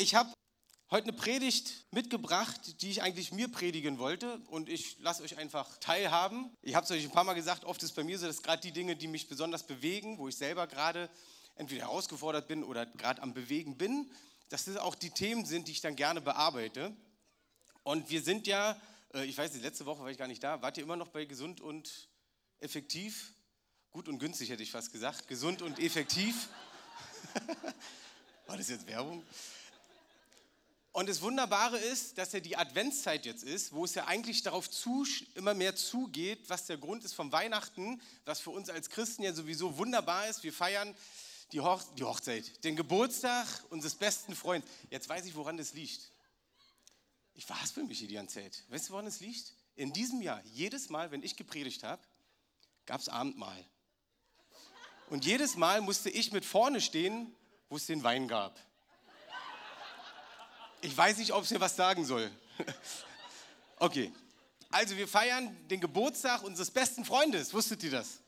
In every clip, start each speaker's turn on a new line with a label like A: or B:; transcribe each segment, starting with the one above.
A: ich habe heute eine Predigt mitgebracht, die ich eigentlich mir predigen wollte und ich lasse euch einfach teilhaben. Ich habe es euch ein paar Mal gesagt, oft ist bei mir so, dass gerade die Dinge, die mich besonders bewegen, wo ich selber gerade entweder herausgefordert bin oder gerade am Bewegen bin, dass das auch die Themen sind, die ich dann gerne bearbeite. Und wir sind ja, äh, ich weiß nicht, letzte Woche war ich gar nicht da, wart ihr immer noch bei gesund und effektiv? Gut und günstig hätte ich fast gesagt. Gesund und effektiv. War das jetzt Werbung? Und das Wunderbare ist, dass ja die Adventszeit jetzt ist, wo es ja eigentlich darauf zu, immer mehr zugeht, was der Grund ist vom Weihnachten, was für uns als Christen ja sowieso wunderbar ist. Wir feiern die, Hoch die Hochzeit, den Geburtstag unseres besten Freundes. Jetzt weiß ich, woran das liegt. Ich verhaspel mich hier die ganze Zeit. Weißt du, woran es liegt? In diesem Jahr, jedes Mal, wenn ich gepredigt habe, gab es Abendmahl. Und jedes Mal musste ich mit vorne stehen, wo es den Wein gab. Ich weiß nicht, ob es hier was sagen soll. Okay, also wir feiern den Geburtstag unseres besten Freundes. Wusstet ihr das?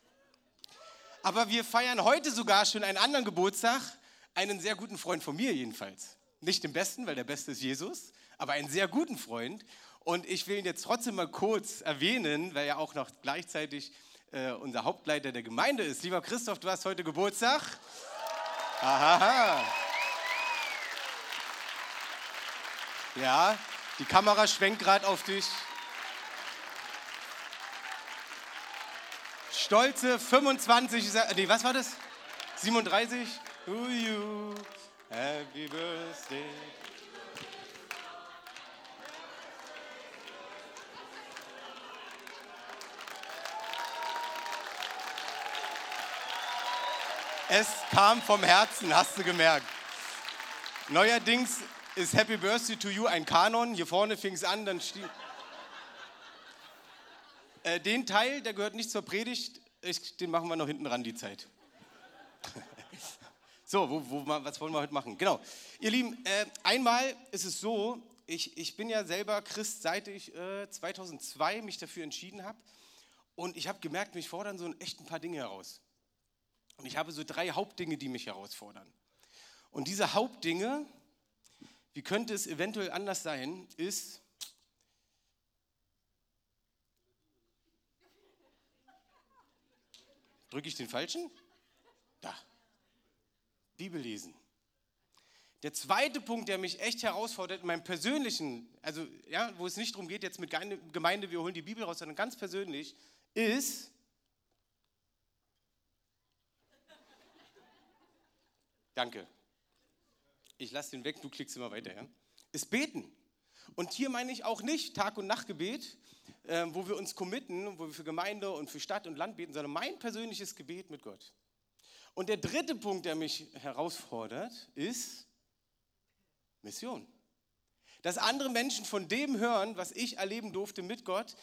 A: Aber wir feiern heute sogar schon einen anderen Geburtstag, einen sehr guten Freund von mir jedenfalls. Nicht den besten, weil der beste ist Jesus, aber einen sehr guten Freund. Und ich will ihn jetzt trotzdem mal kurz erwähnen, weil er auch noch gleichzeitig äh, unser Hauptleiter der Gemeinde ist. Lieber Christoph, du hast heute Geburtstag. Aha. Ja, die Kamera schwenkt gerade auf dich. Stolze 25, nee, was war das? 37? Uju, happy birthday. Es kam vom Herzen, hast du gemerkt. Neuerdings ist Happy Birthday to You ein Kanon. Hier vorne fing es an, dann stieg. Äh, den Teil, der gehört nicht zur Predigt, ich, den machen wir noch hinten ran, die Zeit. so, wo, wo, was wollen wir heute machen? Genau. Ihr Lieben, äh, einmal ist es so, ich, ich bin ja selber Christ, seit ich äh, 2002 mich dafür entschieden habe. Und ich habe gemerkt, mich fordern so echt ein paar Dinge heraus. Und ich habe so drei Hauptdinge, die mich herausfordern. Und diese Hauptdinge, wie könnte es eventuell anders sein, ist, drücke ich den falschen? Da. Bibel lesen. Der zweite Punkt, der mich echt herausfordert, in meinem persönlichen, also ja, wo es nicht darum geht, jetzt mit Gemeinde, wir holen die Bibel raus, sondern ganz persönlich, ist, Danke. Ich lasse den weg, du klickst immer weiter. Ja? Ist beten. Und hier meine ich auch nicht Tag- und Nachtgebet, äh, wo wir uns committen, wo wir für Gemeinde und für Stadt und Land beten, sondern mein persönliches Gebet mit Gott. Und der dritte Punkt, der mich herausfordert, ist Mission. Dass andere Menschen von dem hören, was ich erleben durfte mit Gott,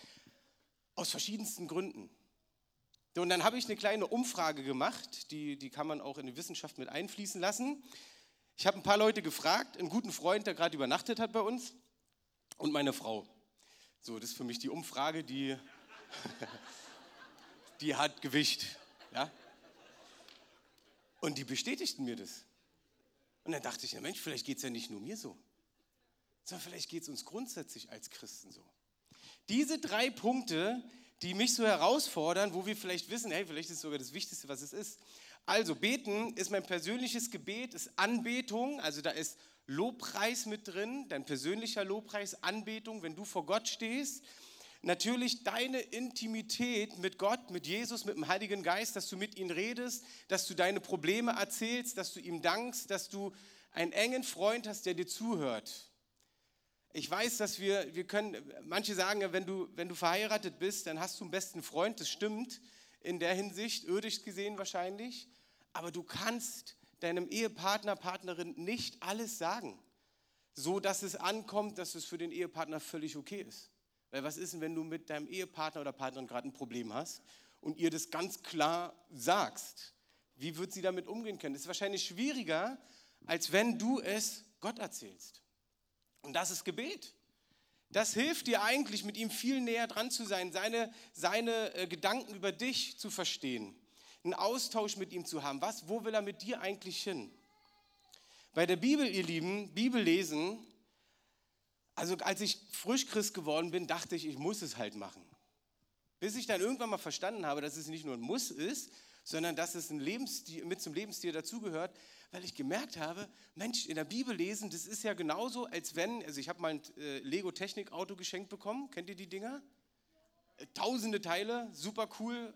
A: aus verschiedensten Gründen. Und dann habe ich eine kleine Umfrage gemacht, die, die kann man auch in die Wissenschaft mit einfließen lassen. Ich habe ein paar Leute gefragt, einen guten Freund, der gerade übernachtet hat bei uns, und meine Frau. So, das ist für mich die Umfrage, die, die hat Gewicht. Ja? Und die bestätigten mir das. Und dann dachte ich, ja Mensch, vielleicht geht es ja nicht nur mir so, sondern vielleicht geht es uns grundsätzlich als Christen so. Diese drei Punkte, die mich so herausfordern, wo wir vielleicht wissen, hey, vielleicht ist es sogar das Wichtigste, was es ist. Also beten ist mein persönliches Gebet, ist Anbetung, also da ist Lobpreis mit drin, dein persönlicher Lobpreis, Anbetung, wenn du vor Gott stehst. Natürlich deine Intimität mit Gott, mit Jesus, mit dem Heiligen Geist, dass du mit ihm redest, dass du deine Probleme erzählst, dass du ihm dankst, dass du einen engen Freund hast, der dir zuhört. Ich weiß, dass wir, wir können, manche sagen ja, wenn du, wenn du verheiratet bist, dann hast du einen besten Freund, das stimmt in der Hinsicht, irdisch gesehen wahrscheinlich, aber du kannst deinem Ehepartner, Partnerin nicht alles sagen, so dass es ankommt, dass es für den Ehepartner völlig okay ist. Weil was ist denn, wenn du mit deinem Ehepartner oder Partnerin gerade ein Problem hast und ihr das ganz klar sagst? Wie wird sie damit umgehen können? Das ist wahrscheinlich schwieriger, als wenn du es Gott erzählst. Und das ist Gebet. Das hilft dir eigentlich, mit ihm viel näher dran zu sein, seine, seine äh, Gedanken über dich zu verstehen, einen Austausch mit ihm zu haben. Was, wo will er mit dir eigentlich hin? Bei der Bibel, ihr Lieben, Bibel lesen, also als ich frisch Christ geworden bin, dachte ich, ich muss es halt machen. Bis ich dann irgendwann mal verstanden habe, dass es nicht nur ein Muss ist, sondern dass es ein Lebensstil, mit zum Lebensstil dazugehört, weil ich gemerkt habe, Mensch, in der Bibel lesen, das ist ja genauso, als wenn, also ich habe mal ein äh, Lego-Technik-Auto geschenkt bekommen, kennt ihr die Dinger? Äh, tausende Teile, super cool.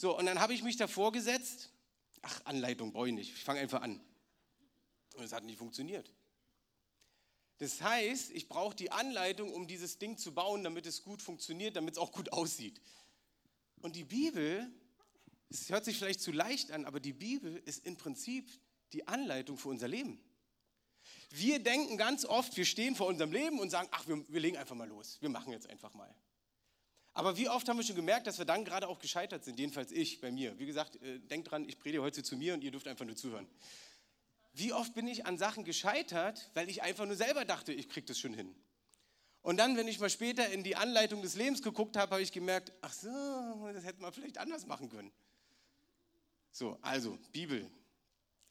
A: So, und dann habe ich mich davor gesetzt, ach, Anleitung brauche ich nicht, ich fange einfach an. Und es hat nicht funktioniert. Das heißt, ich brauche die Anleitung, um dieses Ding zu bauen, damit es gut funktioniert, damit es auch gut aussieht. Und die Bibel, es hört sich vielleicht zu leicht an, aber die Bibel ist im Prinzip die Anleitung für unser Leben. Wir denken ganz oft, wir stehen vor unserem Leben und sagen, ach, wir, wir legen einfach mal los, wir machen jetzt einfach mal. Aber wie oft haben wir schon gemerkt, dass wir dann gerade auch gescheitert sind, jedenfalls ich bei mir. Wie gesagt, äh, denkt dran, ich predige heute zu mir und ihr dürft einfach nur zuhören. Wie oft bin ich an Sachen gescheitert, weil ich einfach nur selber dachte, ich kriege das schon hin. Und dann, wenn ich mal später in die Anleitung des Lebens geguckt habe, habe ich gemerkt, ach so, das hätte man vielleicht anders machen können. So, also Bibel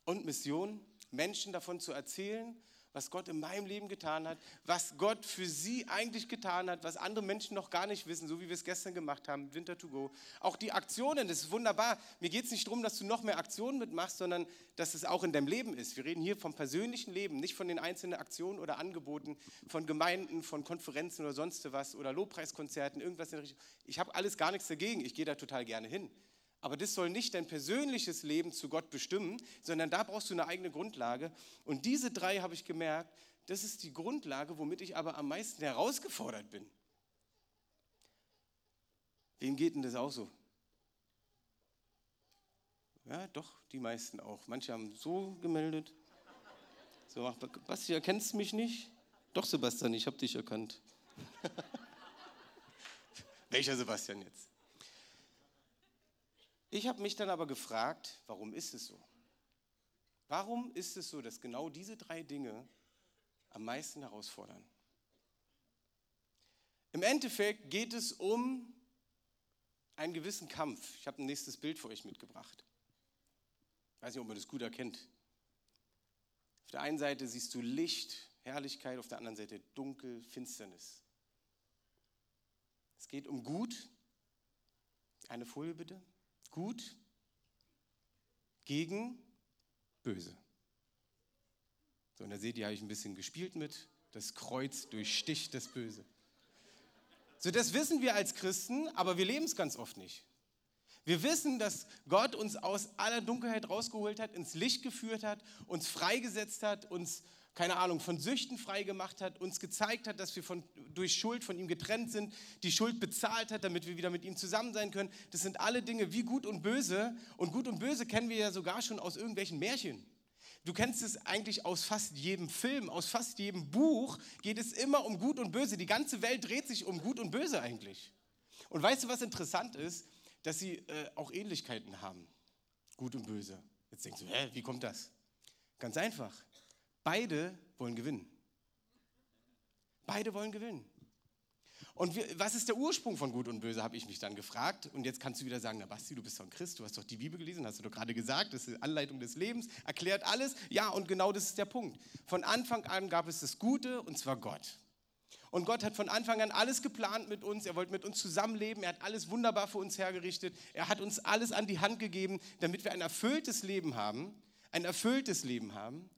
A: und Mission, Menschen davon zu erzählen, was Gott in meinem Leben getan hat, was Gott für sie eigentlich getan hat, was andere Menschen noch gar nicht wissen, so wie wir es gestern gemacht haben, Winter to Go. Auch die Aktionen, das ist wunderbar. Mir geht es nicht darum, dass du noch mehr Aktionen mitmachst, sondern dass es auch in deinem Leben ist. Wir reden hier vom persönlichen Leben, nicht von den einzelnen Aktionen oder Angeboten, von Gemeinden, von Konferenzen oder sonst was oder Lobpreiskonzerten, irgendwas in der Richtung. Ich habe alles gar nichts dagegen, ich gehe da total gerne hin. Aber das soll nicht dein persönliches Leben zu Gott bestimmen, sondern da brauchst du eine eigene Grundlage. Und diese drei habe ich gemerkt, das ist die Grundlage, womit ich aber am meisten herausgefordert bin. Wem geht denn das auch so? Ja, doch, die meisten auch. Manche haben so gemeldet. So, Basti, erkennst du mich nicht? Doch, Sebastian, ich habe dich erkannt. Welcher Sebastian jetzt? Ich habe mich dann aber gefragt, warum ist es so? Warum ist es so, dass genau diese drei Dinge am meisten herausfordern? Im Endeffekt geht es um einen gewissen Kampf. Ich habe ein nächstes Bild für euch mitgebracht. Ich weiß nicht, ob man das gut erkennt. Auf der einen Seite siehst du Licht, Herrlichkeit, auf der anderen Seite Dunkel, Finsternis. Es geht um Gut. Eine Folie bitte. Gut gegen Böse. So, und da seht ihr, habe ich ein bisschen gespielt mit. Das Kreuz durchsticht das Böse. So, das wissen wir als Christen, aber wir leben es ganz oft nicht. Wir wissen, dass Gott uns aus aller Dunkelheit rausgeholt hat, ins Licht geführt hat, uns freigesetzt hat, uns keine Ahnung, von Süchten frei gemacht hat, uns gezeigt hat, dass wir von, durch Schuld von ihm getrennt sind, die Schuld bezahlt hat, damit wir wieder mit ihm zusammen sein können. Das sind alle Dinge wie gut und böse. Und gut und böse kennen wir ja sogar schon aus irgendwelchen Märchen. Du kennst es eigentlich aus fast jedem Film, aus fast jedem Buch geht es immer um Gut und Böse. Die ganze Welt dreht sich um Gut und Böse eigentlich. Und weißt du, was interessant ist? Dass sie äh, auch Ähnlichkeiten haben. Gut und Böse. Jetzt denkst du, hä, wie kommt das? Ganz einfach. Beide wollen gewinnen. Beide wollen gewinnen. Und was ist der Ursprung von Gut und Böse, habe ich mich dann gefragt. Und jetzt kannst du wieder sagen, na Basti, du bist doch ein Christ, du hast doch die Bibel gelesen, hast du doch gerade gesagt, das ist die Anleitung des Lebens, erklärt alles. Ja, und genau das ist der Punkt. Von Anfang an gab es das Gute, und zwar Gott. Und Gott hat von Anfang an alles geplant mit uns. Er wollte mit uns zusammenleben. Er hat alles wunderbar für uns hergerichtet. Er hat uns alles an die Hand gegeben, damit wir ein erfülltes Leben haben. Ein erfülltes Leben haben.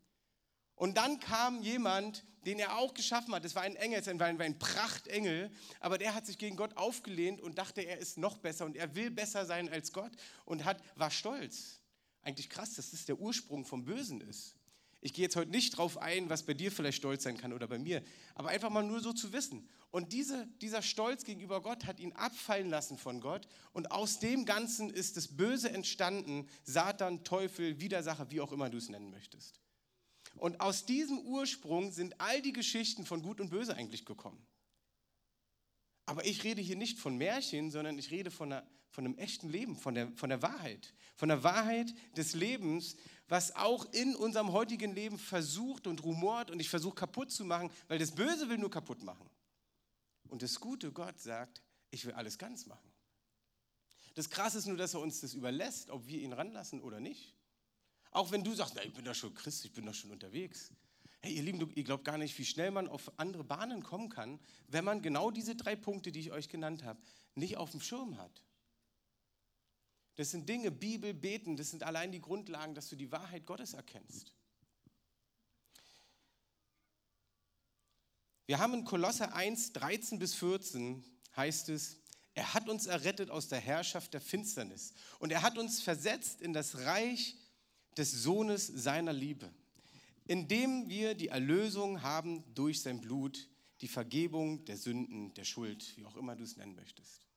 A: Und dann kam jemand, den er auch geschaffen hat. Das war ein Engel, das war ein Prachtengel, aber der hat sich gegen Gott aufgelehnt und dachte, er ist noch besser und er will besser sein als Gott und hat, war stolz. Eigentlich krass, dass das der Ursprung vom Bösen ist. Ich gehe jetzt heute nicht drauf ein, was bei dir vielleicht stolz sein kann oder bei mir, aber einfach mal nur so zu wissen. Und diese, dieser Stolz gegenüber Gott hat ihn abfallen lassen von Gott und aus dem Ganzen ist das Böse entstanden, Satan, Teufel, Widersacher, wie auch immer du es nennen möchtest. Und aus diesem Ursprung sind all die Geschichten von Gut und Böse eigentlich gekommen. Aber ich rede hier nicht von Märchen, sondern ich rede von, einer, von einem echten Leben, von der, von der Wahrheit. Von der Wahrheit des Lebens, was auch in unserem heutigen Leben versucht und rumort und ich versuche kaputt zu machen, weil das Böse will nur kaputt machen. Und das gute Gott sagt, ich will alles ganz machen. Das Krasse ist nur, dass er uns das überlässt, ob wir ihn ranlassen oder nicht. Auch wenn du sagst, na, ich bin doch schon Christ, ich bin doch schon unterwegs. Hey, ihr Lieben, ihr glaubt gar nicht, wie schnell man auf andere Bahnen kommen kann, wenn man genau diese drei Punkte, die ich euch genannt habe, nicht auf dem Schirm hat. Das sind Dinge, Bibel, Beten, das sind allein die Grundlagen, dass du die Wahrheit Gottes erkennst. Wir haben in Kolosse 1, 13 bis 14 heißt es, er hat uns errettet aus der Herrschaft der Finsternis und er hat uns versetzt in das Reich des Sohnes seiner Liebe, indem wir die Erlösung haben durch sein Blut, die Vergebung der Sünden, der Schuld, wie auch immer du es nennen möchtest.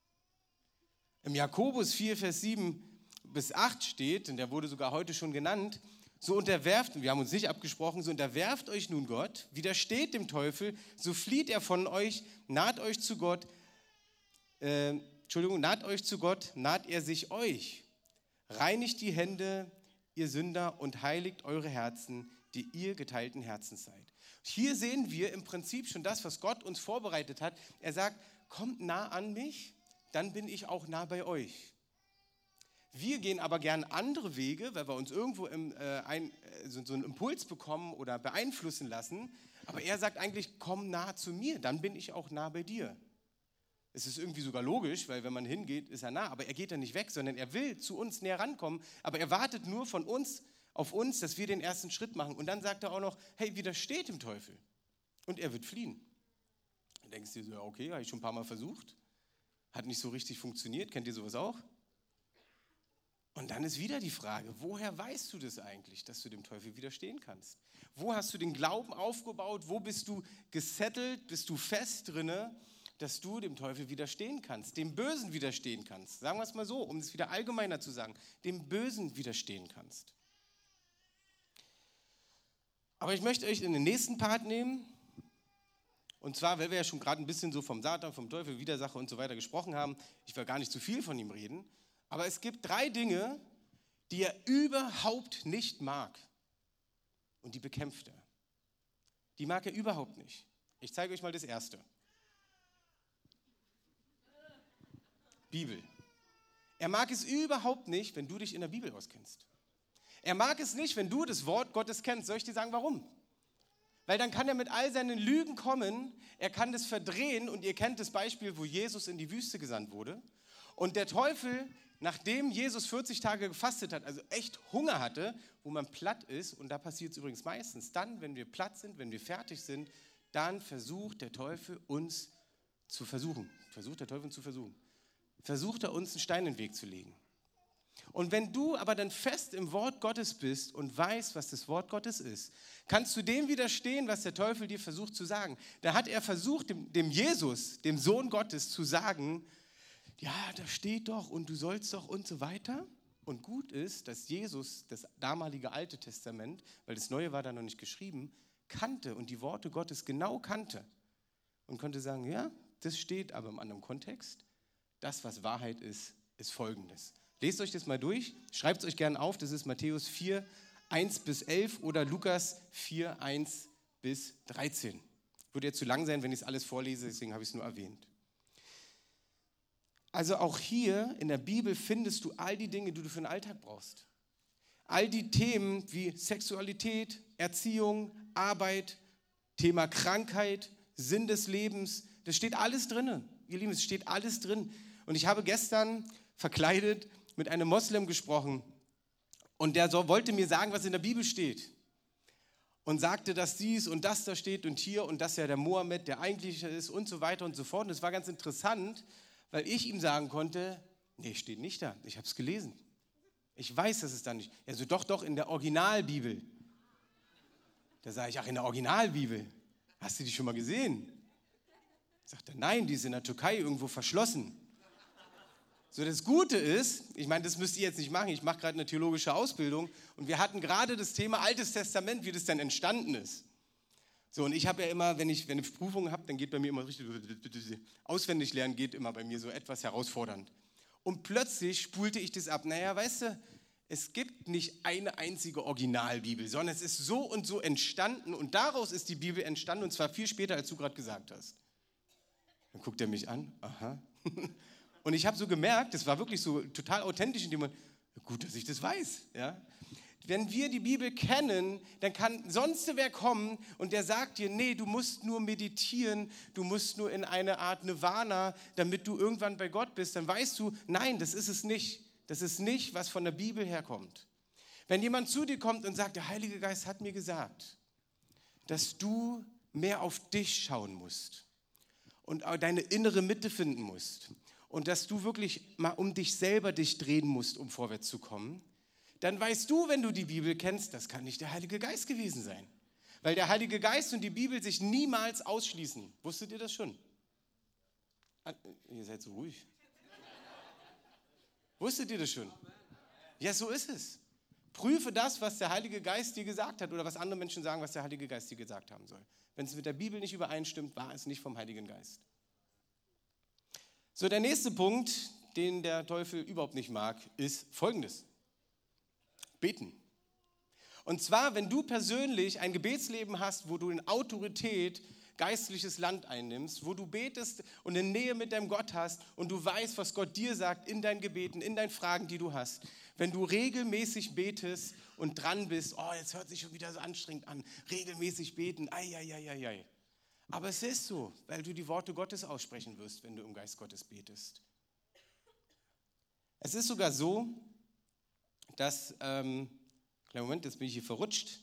A: Im Jakobus 4, Vers 7 bis 8 steht, und der wurde sogar heute schon genannt, so unterwerft, wir haben uns nicht abgesprochen, so unterwerft euch nun Gott, widersteht dem Teufel, so flieht er von euch, naht euch zu Gott, äh, Entschuldigung, naht euch zu Gott, naht er sich euch. Reinigt die Hände, ihr Sünder, und heiligt eure Herzen, die ihr geteilten Herzens seid. Hier sehen wir im Prinzip schon das, was Gott uns vorbereitet hat. Er sagt, kommt nah an mich, dann bin ich auch nah bei euch. Wir gehen aber gern andere Wege, weil wir uns irgendwo im, äh, ein, äh, so, so einen Impuls bekommen oder beeinflussen lassen. Aber er sagt eigentlich, komm nah zu mir, dann bin ich auch nah bei dir. Es ist irgendwie sogar logisch, weil wenn man hingeht, ist er nah. Aber er geht ja nicht weg, sondern er will zu uns näher rankommen. Aber er wartet nur von uns auf uns, dass wir den ersten Schritt machen. Und dann sagt er auch noch, hey, widersteht dem Teufel. Und er wird fliehen. Dann denkst du dir so, okay, habe ich schon ein paar Mal versucht. Hat nicht so richtig funktioniert. Kennt ihr sowas auch? Und dann ist wieder die Frage, woher weißt du das eigentlich, dass du dem Teufel widerstehen kannst? Wo hast du den Glauben aufgebaut? Wo bist du gesettelt? Bist du fest drinne, dass du dem Teufel widerstehen kannst, dem Bösen widerstehen kannst? Sagen wir es mal so, um es wieder allgemeiner zu sagen, dem Bösen widerstehen kannst. Aber ich möchte euch in den nächsten Part nehmen. Und zwar, weil wir ja schon gerade ein bisschen so vom Satan, vom Teufel, Widersacher und so weiter gesprochen haben. Ich will gar nicht zu viel von ihm reden. Aber es gibt drei Dinge, die er überhaupt nicht mag. Und die bekämpft er. Die mag er überhaupt nicht. Ich zeige euch mal das erste. Bibel. Er mag es überhaupt nicht, wenn du dich in der Bibel auskennst. Er mag es nicht, wenn du das Wort Gottes kennst. Soll ich dir sagen, warum? Weil dann kann er mit all seinen Lügen kommen, er kann das verdrehen und ihr kennt das Beispiel, wo Jesus in die Wüste gesandt wurde. Und der Teufel nachdem Jesus 40 Tage gefastet hat, also echt Hunger hatte, wo man platt ist, und da passiert es übrigens meistens, dann, wenn wir platt sind, wenn wir fertig sind, dann versucht der Teufel uns zu versuchen. Versucht der Teufel uns zu versuchen. Versucht er uns einen Stein in den Weg zu legen. Und wenn du aber dann fest im Wort Gottes bist und weißt, was das Wort Gottes ist, kannst du dem widerstehen, was der Teufel dir versucht zu sagen. Da hat er versucht, dem, dem Jesus, dem Sohn Gottes, zu sagen, ja, da steht doch und du sollst doch und so weiter. Und gut ist, dass Jesus das damalige Alte Testament, weil das Neue war da noch nicht geschrieben, kannte und die Worte Gottes genau kannte und konnte sagen, ja, das steht aber im anderen Kontext. Das, was Wahrheit ist, ist folgendes. Lest euch das mal durch, schreibt es euch gerne auf, das ist Matthäus 4, 1 bis 11 oder Lukas 4, 1 bis 13. Würde jetzt zu lang sein, wenn ich es alles vorlese, deswegen habe ich es nur erwähnt. Also auch hier in der Bibel findest du all die Dinge, die du für den Alltag brauchst. All die Themen wie Sexualität, Erziehung, Arbeit, Thema Krankheit, Sinn des Lebens, das steht alles drin. Ihr Lieben, es steht alles drin. Und ich habe gestern verkleidet mit einem Moslem gesprochen und der so, wollte mir sagen, was in der Bibel steht. Und sagte, dass dies und das da steht und hier und dass ja der Mohammed der eigentliche ist und so weiter und so fort. Und es war ganz interessant, weil ich ihm sagen konnte, nee, steht nicht da, ich habe es gelesen. Ich weiß, dass es da nicht. Er so, doch, doch, in der Originalbibel. Da sage ich, ach, in der Originalbibel. Hast du die schon mal gesehen? Sagt er, nein, die ist in der Türkei irgendwo verschlossen. So, das Gute ist, ich meine, das müsst ihr jetzt nicht machen, ich mache gerade eine theologische Ausbildung und wir hatten gerade das Thema Altes Testament, wie das denn entstanden ist. So, und ich habe ja immer, wenn ich, wenn ich Prüfungen habe, dann geht bei mir immer richtig, auswendig lernen geht immer bei mir so etwas herausfordernd. Und plötzlich spulte ich das ab. Naja, weißt du, es gibt nicht eine einzige Originalbibel, sondern es ist so und so entstanden und daraus ist die Bibel entstanden und zwar viel später, als du gerade gesagt hast. Dann guckt er mich an, aha. Und ich habe so gemerkt, das war wirklich so total authentisch in dem Moment, gut, dass ich das weiß, ja. wenn wir die Bibel kennen, dann kann sonst wer kommen und der sagt dir, nee, du musst nur meditieren, du musst nur in eine Art Nirvana, damit du irgendwann bei Gott bist. Dann weißt du, nein, das ist es nicht. Das ist nicht, was von der Bibel herkommt. Wenn jemand zu dir kommt und sagt, der Heilige Geist hat mir gesagt, dass du mehr auf dich schauen musst und deine innere Mitte finden musst und dass du wirklich mal um dich selber dich drehen musst, um vorwärts zu kommen, dann weißt du, wenn du die Bibel kennst, das kann nicht der Heilige Geist gewesen sein. Weil der Heilige Geist und die Bibel sich niemals ausschließen. Wusstet ihr das schon? Ah, ihr seid so ruhig. Wusstet ihr das schon? Ja, so ist es. Prüfe das, was der Heilige Geist dir gesagt hat oder was andere Menschen sagen, was der Heilige Geist dir gesagt haben soll. Wenn es mit der Bibel nicht übereinstimmt, war es nicht vom Heiligen Geist. So, der nächste Punkt, den der Teufel überhaupt nicht mag, ist folgendes. Beten. Und zwar, wenn du persönlich ein Gebetsleben hast, wo du in Autorität geistliches Land einnimmst, wo du betest und eine Nähe mit deinem Gott hast und du weißt, was Gott dir sagt in deinen Gebeten, in deinen Fragen, die du hast. Wenn du regelmäßig betest und dran bist, oh, jetzt hört sich schon wieder so anstrengend an, regelmäßig beten, ei, ei, ei, ei, ei. Aber es ist so, weil du die Worte Gottes aussprechen wirst, wenn du im Geist Gottes betest. Es ist sogar so, dass, ähm, kleinen Moment, jetzt bin ich hier verrutscht,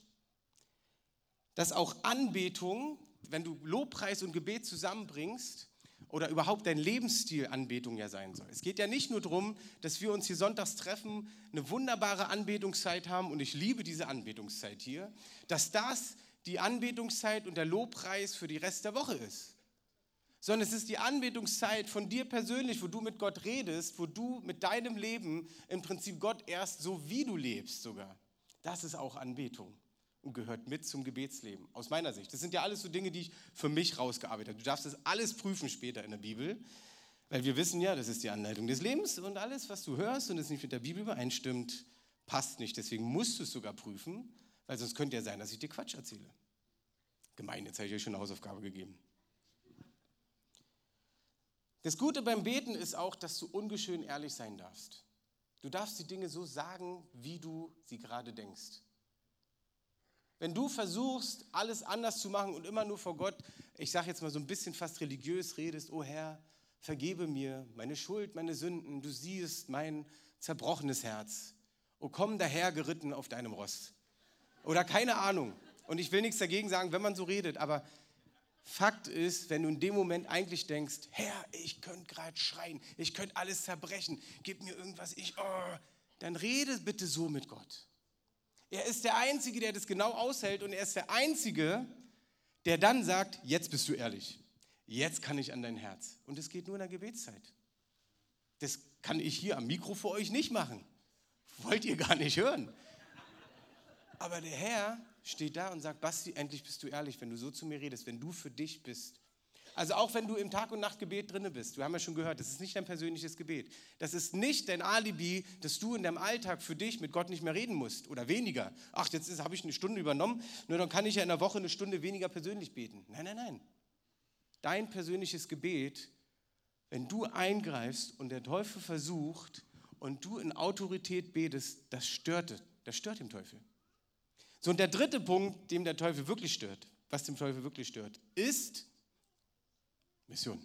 A: dass auch Anbetung, wenn du Lobpreis und Gebet zusammenbringst, oder überhaupt dein Lebensstil Anbetung ja sein soll. Es geht ja nicht nur darum, dass wir uns hier sonntags treffen, eine wunderbare Anbetungszeit haben und ich liebe diese Anbetungszeit hier, dass das die Anbetungszeit und der Lobpreis für die Rest der Woche ist. Sondern es ist die Anbetungszeit von dir persönlich, wo du mit Gott redest, wo du mit deinem Leben im Prinzip Gott erst so wie du lebst sogar. Das ist auch Anbetung und gehört mit zum Gebetsleben, aus meiner Sicht. Das sind ja alles so Dinge, die ich für mich rausgearbeitet habe. Du darfst das alles prüfen später in der Bibel, weil wir wissen ja, das ist die Anleitung des Lebens und alles, was du hörst und es nicht mit der Bibel übereinstimmt, passt nicht. Deswegen musst du es sogar prüfen weil sonst könnte ja sein, dass ich dir Quatsch erzähle. Gemein, jetzt habe ich euch schon eine Hausaufgabe gegeben. Das Gute beim Beten ist auch, dass du ungeschön ehrlich sein darfst. Du darfst die Dinge so sagen, wie du sie gerade denkst. Wenn du versuchst, alles anders zu machen und immer nur vor Gott, ich sage jetzt mal so ein bisschen fast religiös redest, oh Herr, vergebe mir meine Schuld, meine Sünden, du siehst mein zerbrochenes Herz. O komm daher geritten auf deinem Ross. Oder keine Ahnung. Und ich will nichts dagegen sagen, wenn man so redet, aber Fakt ist, wenn du in dem Moment eigentlich denkst, Herr, ich könnte gerade schreien, ich könnte alles zerbrechen, gib mir irgendwas, ich, oh, dann rede bitte so mit Gott. Er ist der Einzige, der das genau aushält und er ist der Einzige, der dann sagt, jetzt bist du ehrlich, jetzt kann ich an dein Herz. Und es geht nur in der Gebetszeit. Das kann ich hier am Mikro für euch nicht machen. Wollt ihr gar nicht hören. Aber der Herr steht da und sagt, Basti, endlich bist du ehrlich, wenn du so zu mir redest, wenn du für dich bist. Also auch wenn du im Tag- und Nachtgebet drinne bist, wir haben ja schon gehört, das ist nicht dein persönliches Gebet. Das ist nicht dein Alibi, dass du in deinem Alltag für dich mit Gott nicht mehr reden musst oder weniger. Ach, jetzt habe ich eine Stunde übernommen, nur dann kann ich ja in der Woche eine Stunde weniger persönlich beten. Nein, nein, nein. Dein persönliches Gebet, wenn du eingreifst und der Teufel versucht und du in Autorität betest, das stört, das stört den Teufel. So, und der dritte Punkt, dem der Teufel wirklich stört, was dem Teufel wirklich stört, ist Mission.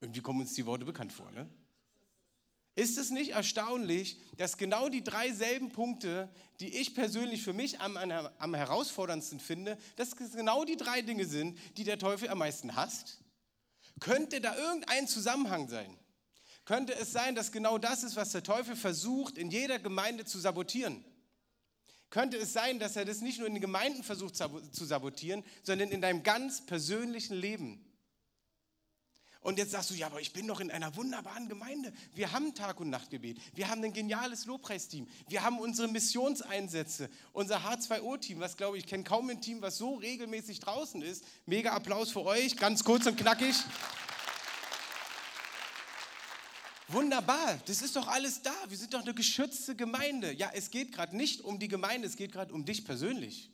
A: Irgendwie kommen uns die Worte bekannt vor, ne? Ist es nicht erstaunlich, dass genau die drei selben Punkte, die ich persönlich für mich am, am herausforderndsten finde, dass genau die drei Dinge sind, die der Teufel am meisten hasst? Könnte da irgendein Zusammenhang sein? Könnte es sein, dass genau das ist, was der Teufel versucht, in jeder Gemeinde zu sabotieren? Könnte es sein, dass er das nicht nur in den Gemeinden versucht zu sabotieren, sondern in deinem ganz persönlichen Leben. Und jetzt sagst du, ja, aber ich bin doch in einer wunderbaren Gemeinde. Wir haben Tag- und Nachtgebet. Wir haben ein geniales Lobpreisteam. Wir haben unsere Missionseinsätze. Unser H2O-Team, was glaube ich, kenne kaum ein Team, was so regelmäßig draußen ist. Mega Applaus für euch, ganz kurz und knackig. Wunderbar, das ist doch alles da. Wir sind doch eine geschützte Gemeinde. Ja, es geht gerade nicht um die Gemeinde, es geht gerade um dich persönlich.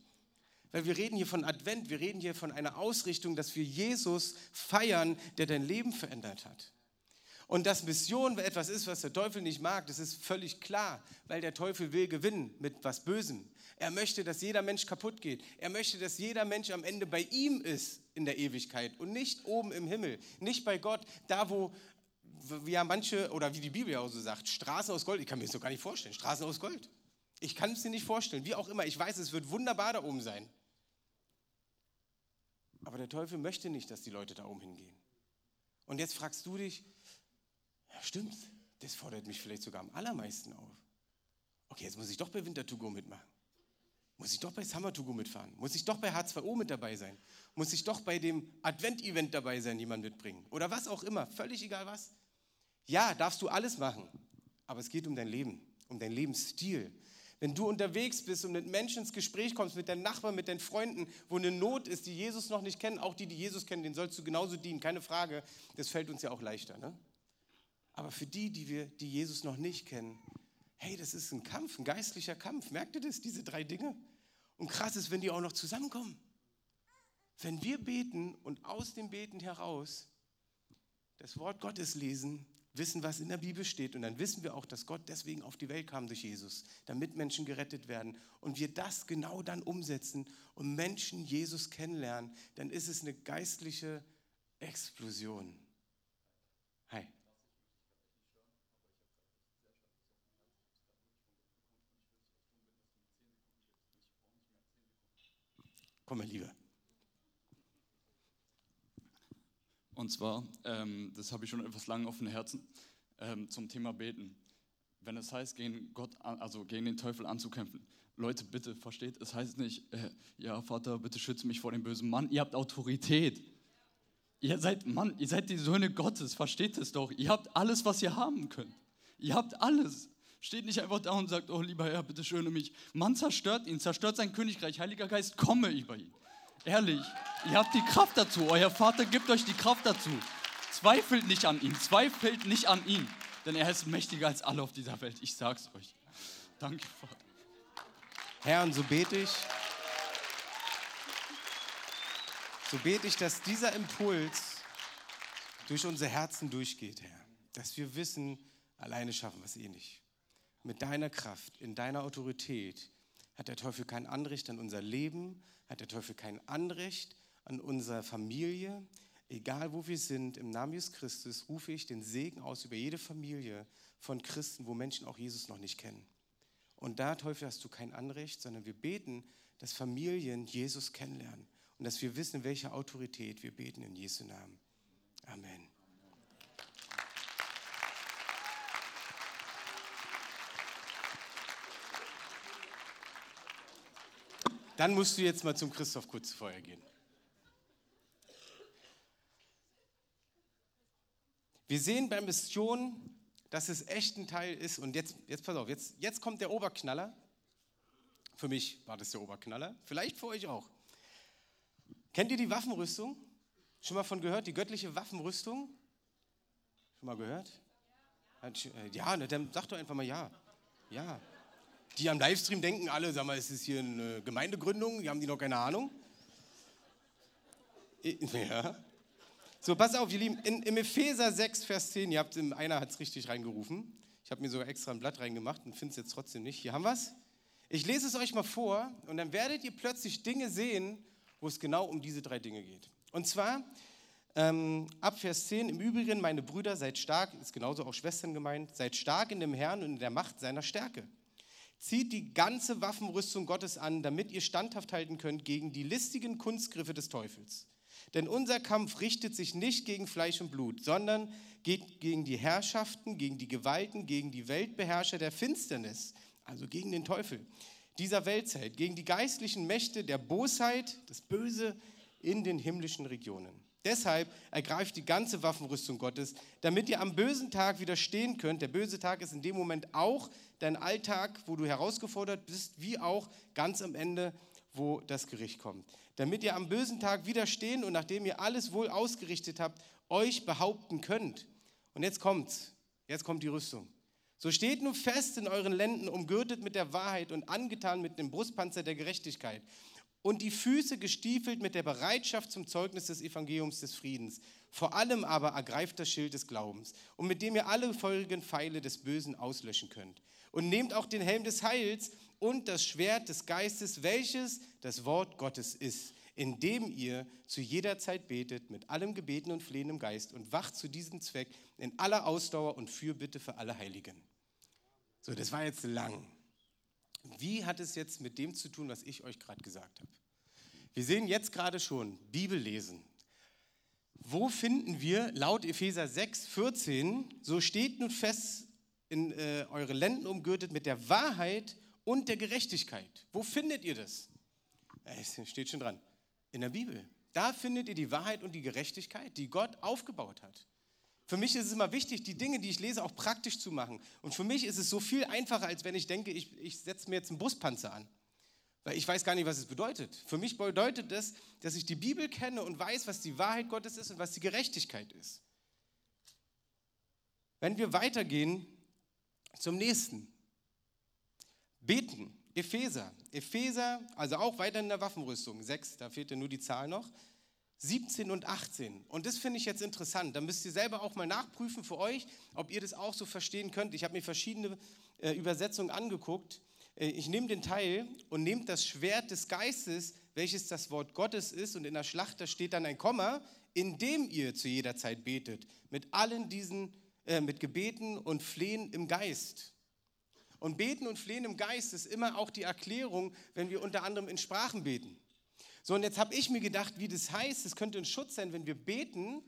A: Weil wir reden hier von Advent, wir reden hier von einer Ausrichtung, dass wir Jesus feiern, der dein Leben verändert hat. Und dass Mission etwas ist, was der Teufel nicht mag, das ist völlig klar, weil der Teufel will gewinnen mit was Bösem. Er möchte, dass jeder Mensch kaputt geht. Er möchte, dass jeder Mensch am Ende bei ihm ist in der Ewigkeit und nicht oben im Himmel, nicht bei Gott, da wo wie ja manche, oder wie die Bibel auch so sagt, Straßen aus Gold, ich kann mir das so gar nicht vorstellen, Straßen aus Gold. Ich kann es mir nicht vorstellen, wie auch immer, ich weiß, es wird wunderbar da oben sein. Aber der Teufel möchte nicht, dass die Leute da oben hingehen. Und jetzt fragst du dich, ja stimmt, das fordert mich vielleicht sogar am allermeisten auf. Okay, jetzt muss ich doch bei Winter to go mitmachen. Muss ich doch bei Summer to go mitfahren? Muss ich doch bei H2O mit dabei sein? Muss ich doch bei dem Advent-Event dabei sein, die man mitbringen? Oder was auch immer, völlig egal was. Ja, darfst du alles machen, aber es geht um dein Leben, um deinen Lebensstil. Wenn du unterwegs bist und mit Menschen ins Gespräch kommst, mit deinen Nachbarn, mit deinen Freunden, wo eine Not ist, die Jesus noch nicht kennen, auch die, die Jesus kennen, denen sollst du genauso dienen, keine Frage. Das fällt uns ja auch leichter. Ne? Aber für die, die wir, die Jesus noch nicht kennen, hey, das ist ein Kampf, ein geistlicher Kampf. Merkt ihr das, diese drei Dinge? Und krass ist, wenn die auch noch zusammenkommen. Wenn wir beten und aus dem Beten heraus das Wort Gottes lesen, wissen, was in der Bibel steht und dann wissen wir auch, dass Gott deswegen auf die Welt kam durch Jesus, damit Menschen gerettet werden und wir das genau dann umsetzen und Menschen Jesus kennenlernen, dann ist es eine geistliche Explosion. Hi. Komm mal lieber.
B: Und zwar, ähm, das habe ich schon etwas lange auf dem Herzen, ähm, zum Thema Beten. Wenn es heißt, gegen Gott, also gegen den Teufel anzukämpfen. Leute, bitte versteht, es heißt nicht, äh, ja Vater, bitte schütze mich vor dem bösen Mann. Ihr habt Autorität. Ihr seid Mann, ihr seid die Söhne Gottes, versteht es doch. Ihr habt alles, was ihr haben könnt. Ihr habt alles. Steht nicht einfach da und sagt, oh lieber Herr, bitte schöne mich. Mann zerstört ihn, zerstört sein Königreich. Heiliger Geist, komme über ihn. Ehrlich, ihr habt die Kraft dazu. Euer Vater gibt euch die Kraft dazu. Zweifelt nicht an ihm, zweifelt nicht an ihm, denn er ist mächtiger als alle auf dieser Welt. Ich sag's euch. Danke, Vater.
A: Herr, und so bete ich, so bete ich, dass dieser Impuls durch unsere Herzen durchgeht, Herr. Dass wir wissen, alleine schaffen wir es eh nicht. Mit deiner Kraft, in deiner Autorität hat der Teufel kein Anrecht an unser Leben, hat der Teufel kein Anrecht an unsere Familie. Egal wo wir sind, im Namen Jesus Christus rufe ich den Segen aus über jede Familie von Christen, wo Menschen auch Jesus noch nicht kennen. Und da, Teufel, hast du kein Anrecht, sondern wir beten, dass Familien Jesus kennenlernen und dass wir wissen, in welcher Autorität wir beten in Jesu Namen. Amen. Dann musst du jetzt mal zum Christoph kurz vorher gehen. Wir sehen bei Mission, dass es echt ein Teil ist. Und jetzt, jetzt pass auf, jetzt, jetzt kommt der Oberknaller. Für mich war das der Oberknaller. Vielleicht für euch auch. Kennt ihr die Waffenrüstung? Schon mal von gehört? Die göttliche Waffenrüstung? Schon mal gehört? Ja, ne, dann sag doch einfach mal ja. Ja. Die am Livestream denken alle, sag mal, ist es hier eine Gemeindegründung? Die haben die noch keine Ahnung? Ja. So, pass auf, ihr Lieben, in, im Epheser 6, Vers 10, ihr habt, einer hat es richtig reingerufen. Ich habe mir sogar extra ein Blatt reingemacht und finde es jetzt trotzdem nicht. Hier haben wir es. Ich lese es euch mal vor und dann werdet ihr plötzlich Dinge sehen, wo es genau um diese drei Dinge geht. Und zwar ähm, ab Vers 10, im Übrigen, meine Brüder, seid stark, ist genauso auch Schwestern gemeint, seid stark in dem Herrn und in der Macht seiner Stärke. Zieht die ganze Waffenrüstung Gottes an, damit ihr standhaft halten könnt gegen die listigen Kunstgriffe des Teufels. Denn unser Kampf richtet sich nicht gegen Fleisch und Blut, sondern geht gegen die Herrschaften, gegen die Gewalten, gegen die Weltbeherrscher der Finsternis, also gegen den Teufel dieser Weltzeit, gegen die geistlichen Mächte der Bosheit, das Böse in den himmlischen Regionen. Deshalb ergreift die ganze Waffenrüstung Gottes, damit ihr am bösen Tag widerstehen könnt. Der böse Tag ist in dem Moment auch dein Alltag, wo du herausgefordert bist, wie auch ganz am Ende, wo das Gericht kommt. Damit ihr am bösen Tag widerstehen und nachdem ihr alles wohl ausgerichtet habt, euch behaupten könnt. Und jetzt kommt's. Jetzt kommt die Rüstung. So steht nun fest in euren Lenden, umgürtet mit der Wahrheit und angetan mit dem Brustpanzer der Gerechtigkeit und die Füße gestiefelt mit der Bereitschaft zum Zeugnis des Evangeliums des Friedens. Vor allem aber ergreift das Schild des Glaubens, und mit dem ihr alle folgenden Pfeile des Bösen auslöschen könnt. Und nehmt auch den Helm des Heils und das Schwert des Geistes, welches das Wort Gottes ist, indem ihr zu jeder Zeit betet mit allem Gebeten und Flehen im Geist und wacht zu diesem Zweck in aller Ausdauer und Fürbitte für alle Heiligen. So, das war jetzt lang. Wie hat es jetzt mit dem zu tun, was ich euch gerade gesagt habe? Wir sehen jetzt gerade schon Bibel lesen. Wo finden wir laut Epheser 6, 14, so steht nun fest in äh, eure Lenden umgürtet mit der Wahrheit und der Gerechtigkeit. Wo findet ihr das? Es steht schon dran. In der Bibel. Da findet ihr die Wahrheit und die Gerechtigkeit, die Gott aufgebaut hat. Für mich ist es immer wichtig, die Dinge, die ich lese, auch praktisch zu machen. Und für mich ist es so viel einfacher, als wenn ich denke, ich, ich setze mir jetzt einen Buspanzer an. Weil ich weiß gar nicht, was es bedeutet. Für mich bedeutet das, dass ich die Bibel kenne und weiß, was die Wahrheit Gottes ist und was die Gerechtigkeit ist. Wenn wir weitergehen zum nächsten. Beten. Epheser. Epheser, also auch weiter in der Waffenrüstung. 6, da fehlt ja nur die Zahl noch. 17 und 18. Und das finde ich jetzt interessant. Da müsst ihr selber auch mal nachprüfen für euch, ob ihr das auch so verstehen könnt. Ich habe mir verschiedene äh, Übersetzungen angeguckt. Äh, ich nehme den Teil und nehme das Schwert des Geistes, welches das Wort Gottes ist. Und in der Schlacht, da steht dann ein Komma, indem ihr zu jeder Zeit betet. Mit allen diesen, äh, mit Gebeten und Flehen im Geist. Und beten und flehen im Geist ist immer auch die Erklärung, wenn wir unter anderem in Sprachen beten. So, und jetzt habe ich mir gedacht, wie das heißt, es könnte ein Schutz sein, wenn wir beten,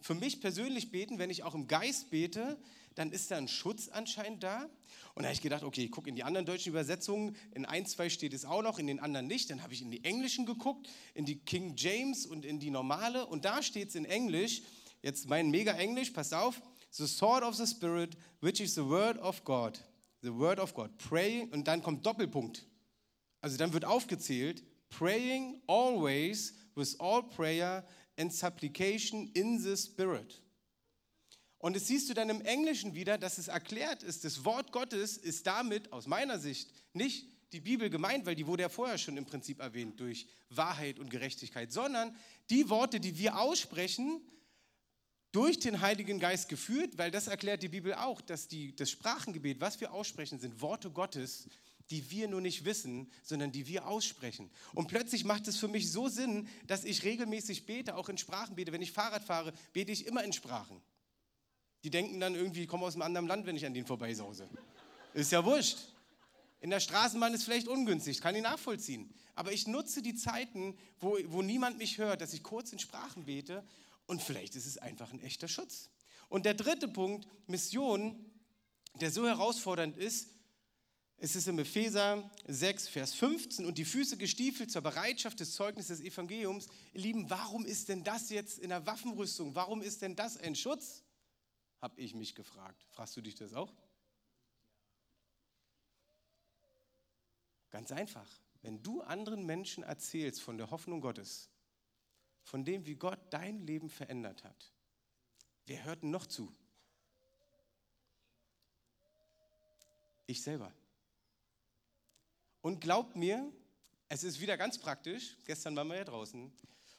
A: für mich persönlich beten, wenn ich auch im Geist bete, dann ist da ein Schutz anscheinend da. Und da habe ich gedacht, okay, ich gucke in die anderen deutschen Übersetzungen, in ein, zwei steht es auch noch, in den anderen nicht. Dann habe ich in die englischen geguckt, in die King James und in die normale. Und da steht es in Englisch, jetzt mein mega Englisch, passt auf, the sword of the Spirit, which is the word of God the word of God, praying und dann kommt Doppelpunkt. Also dann wird aufgezählt, praying always with all prayer and supplication in the Spirit. Und das siehst du dann im Englischen wieder, dass es erklärt ist, das Wort Gottes ist damit aus meiner Sicht nicht die Bibel gemeint, weil die wurde ja vorher schon im Prinzip erwähnt durch Wahrheit und Gerechtigkeit, sondern die Worte, die wir aussprechen, durch den Heiligen Geist geführt, weil das erklärt die Bibel auch, dass die, das Sprachengebet, was wir aussprechen, sind Worte Gottes, die wir nur nicht wissen, sondern die wir aussprechen. Und plötzlich macht es für mich so Sinn, dass ich regelmäßig bete, auch in Sprachen bete. Wenn ich Fahrrad fahre, bete ich immer in Sprachen. Die denken dann irgendwie, ich komme aus einem anderen Land, wenn ich an denen vorbeisause. Ist ja wurscht. In der Straßenbahn ist vielleicht ungünstig, kann ich nachvollziehen. Aber ich nutze die Zeiten, wo, wo niemand mich hört, dass ich kurz in Sprachen bete und vielleicht ist es einfach ein echter Schutz. Und der dritte Punkt, Mission, der so herausfordernd ist, es ist im Epheser 6, Vers 15 und die Füße gestiefelt zur Bereitschaft des Zeugnisses des Evangeliums. Ihr Lieben, warum ist denn das jetzt in der Waffenrüstung? Warum ist denn das ein Schutz? Habe ich mich gefragt. Fragst du dich das auch? Ganz einfach. Wenn du anderen Menschen erzählst von der Hoffnung Gottes, von dem, wie Gott dein Leben verändert hat. Wer hört noch zu? Ich selber. Und glaubt mir, es ist wieder ganz praktisch. Gestern waren wir ja draußen.